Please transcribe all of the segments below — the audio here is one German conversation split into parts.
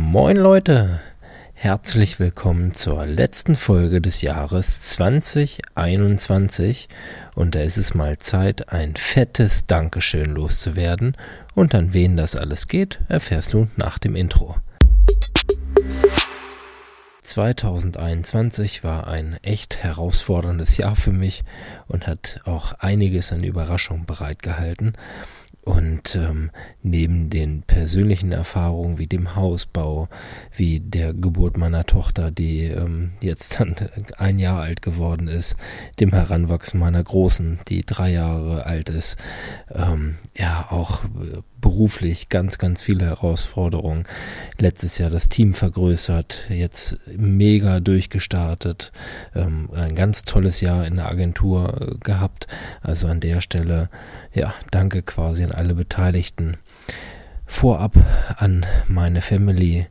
Moin Leute, herzlich willkommen zur letzten Folge des Jahres 2021 und da ist es mal Zeit, ein fettes Dankeschön loszuwerden und an wen das alles geht, erfährst du nach dem Intro. 2021 war ein echt herausforderndes Jahr für mich und hat auch einiges an Überraschungen bereitgehalten. Und ähm, neben den persönlichen Erfahrungen wie dem Hausbau, wie der Geburt meiner Tochter, die ähm, jetzt dann ein Jahr alt geworden ist, dem Heranwachsen meiner Großen, die drei Jahre alt ist, ähm, ja auch äh, beruflich ganz, ganz viele Herausforderungen. Letztes Jahr das Team vergrößert, jetzt mega durchgestartet, ähm, ein ganz tolles Jahr in der Agentur äh, gehabt. Also an der Stelle, ja, danke quasi an alle Beteiligten. Vorab an meine Family,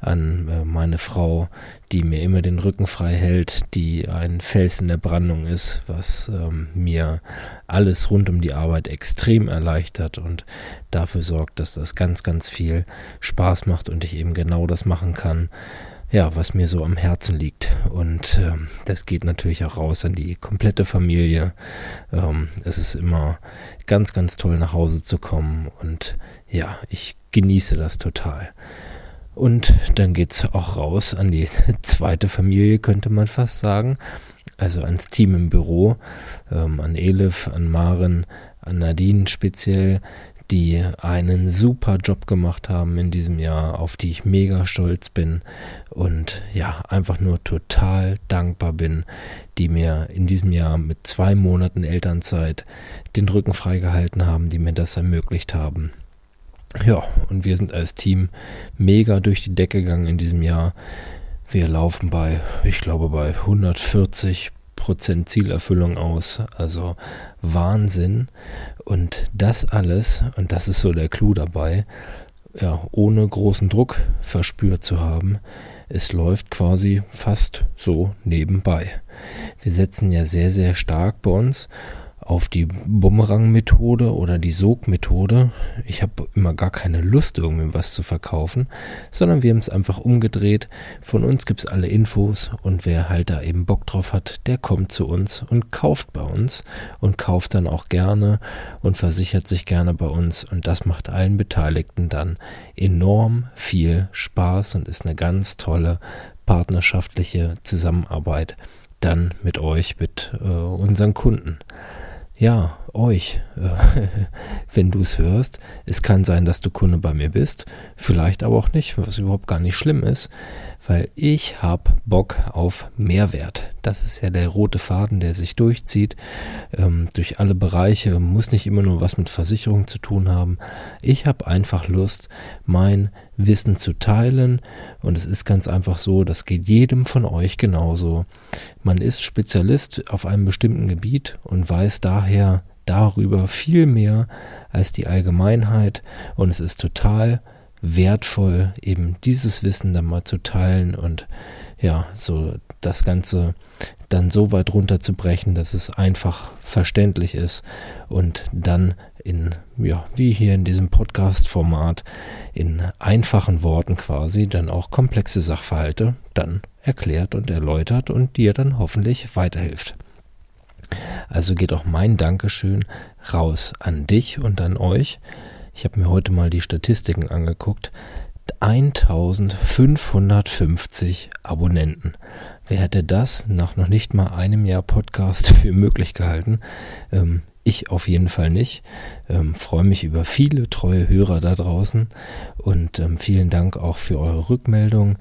an äh, meine Frau, die mir immer den Rücken frei hält, die ein Fels in der Brandung ist, was ähm, mir alles rund um die Arbeit extrem erleichtert und dafür sorgt, dass das ganz, ganz viel Spaß macht und ich eben genau das machen kann, ja, was mir so am Herzen liegt. Und ähm, das geht natürlich auch raus an die komplette Familie. Ähm, es ist immer ganz, ganz toll nach Hause zu kommen und ja, ich genieße das total. Und dann geht's auch raus an die zweite Familie, könnte man fast sagen. Also ans Team im Büro, ähm, an Elif, an Maren, an Nadine speziell, die einen super Job gemacht haben in diesem Jahr, auf die ich mega stolz bin und ja, einfach nur total dankbar bin, die mir in diesem Jahr mit zwei Monaten Elternzeit den Rücken freigehalten haben, die mir das ermöglicht haben. Ja, und wir sind als Team mega durch die Decke gegangen in diesem Jahr. Wir laufen bei, ich glaube, bei 140 Prozent Zielerfüllung aus. Also Wahnsinn. Und das alles, und das ist so der Clou dabei, ja, ohne großen Druck verspürt zu haben. Es läuft quasi fast so nebenbei. Wir setzen ja sehr, sehr stark bei uns auf die Bumerang-Methode oder die Sog-Methode. Ich habe immer gar keine Lust, irgendwie was zu verkaufen, sondern wir haben es einfach umgedreht. Von uns gibt es alle Infos und wer halt da eben Bock drauf hat, der kommt zu uns und kauft bei uns und kauft dann auch gerne und versichert sich gerne bei uns und das macht allen Beteiligten dann enorm viel Spaß und ist eine ganz tolle partnerschaftliche Zusammenarbeit dann mit euch, mit äh, unseren Kunden ja, euch, äh, wenn du es hörst. Es kann sein, dass du Kunde bei mir bist, vielleicht aber auch nicht, was überhaupt gar nicht schlimm ist, weil ich habe Bock auf Mehrwert. Das ist ja der rote Faden, der sich durchzieht ähm, durch alle Bereiche, muss nicht immer nur was mit Versicherung zu tun haben. Ich habe einfach Lust, mein Wissen zu teilen und es ist ganz einfach so, das geht jedem von euch genauso. Man ist Spezialist auf einem bestimmten Gebiet und weiß daher darüber viel mehr als die Allgemeinheit und es ist total wertvoll, eben dieses Wissen dann mal zu teilen und ja, so das Ganze dann so weit runterzubrechen, dass es einfach verständlich ist und dann in, ja, wie hier in diesem Podcast-Format, in einfachen Worten quasi dann auch komplexe Sachverhalte dann erklärt und erläutert und dir dann hoffentlich weiterhilft. Also geht auch mein Dankeschön raus an dich und an euch. Ich habe mir heute mal die Statistiken angeguckt. 1550 Abonnenten. Wer hätte das nach noch nicht mal einem Jahr Podcast für möglich gehalten? Ähm, ich auf jeden Fall nicht. Ähm, freue mich über viele treue Hörer da draußen und ähm, vielen Dank auch für eure Rückmeldung.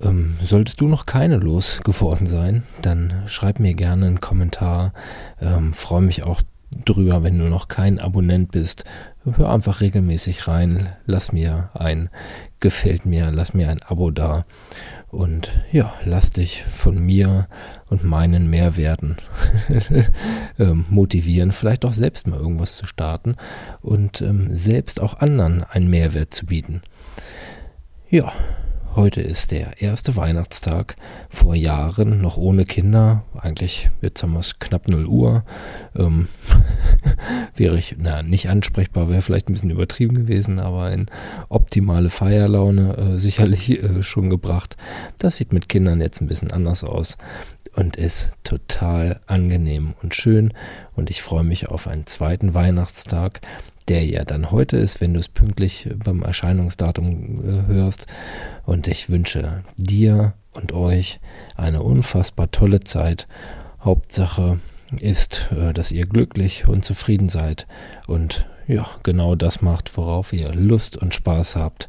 Ähm, solltest du noch keine losgeworden sein, dann schreib mir gerne einen Kommentar. Ähm, freue mich auch drüber, wenn du noch kein Abonnent bist. Hör einfach regelmäßig rein, lass mir ein gefällt mir, lass mir ein Abo da und ja, lass dich von mir und meinen Mehrwerten ähm, motivieren, vielleicht auch selbst mal irgendwas zu starten und ähm, selbst auch anderen einen Mehrwert zu bieten. Ja, Heute ist der erste Weihnachtstag. Vor Jahren noch ohne Kinder. Eigentlich, jetzt haben wir es knapp 0 Uhr. Ähm, wäre ich, na, nicht ansprechbar, wäre vielleicht ein bisschen übertrieben gewesen, aber in optimale Feierlaune äh, sicherlich äh, schon gebracht. Das sieht mit Kindern jetzt ein bisschen anders aus und ist total angenehm und schön. Und ich freue mich auf einen zweiten Weihnachtstag, der ja dann heute ist, wenn du es pünktlich beim Erscheinungsdatum äh, hörst. Und ich wünsche dir und euch eine unfassbar tolle Zeit. Hauptsache ist, äh, dass ihr glücklich und zufrieden seid und ja, genau das macht, worauf ihr Lust und Spaß habt.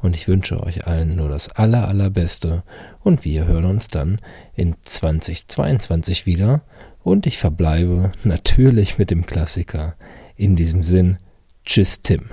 Und ich wünsche euch allen nur das aller, allerbeste. Und wir hören uns dann in 2022 wieder. Und ich verbleibe natürlich mit dem Klassiker. In diesem Sinn, czystym.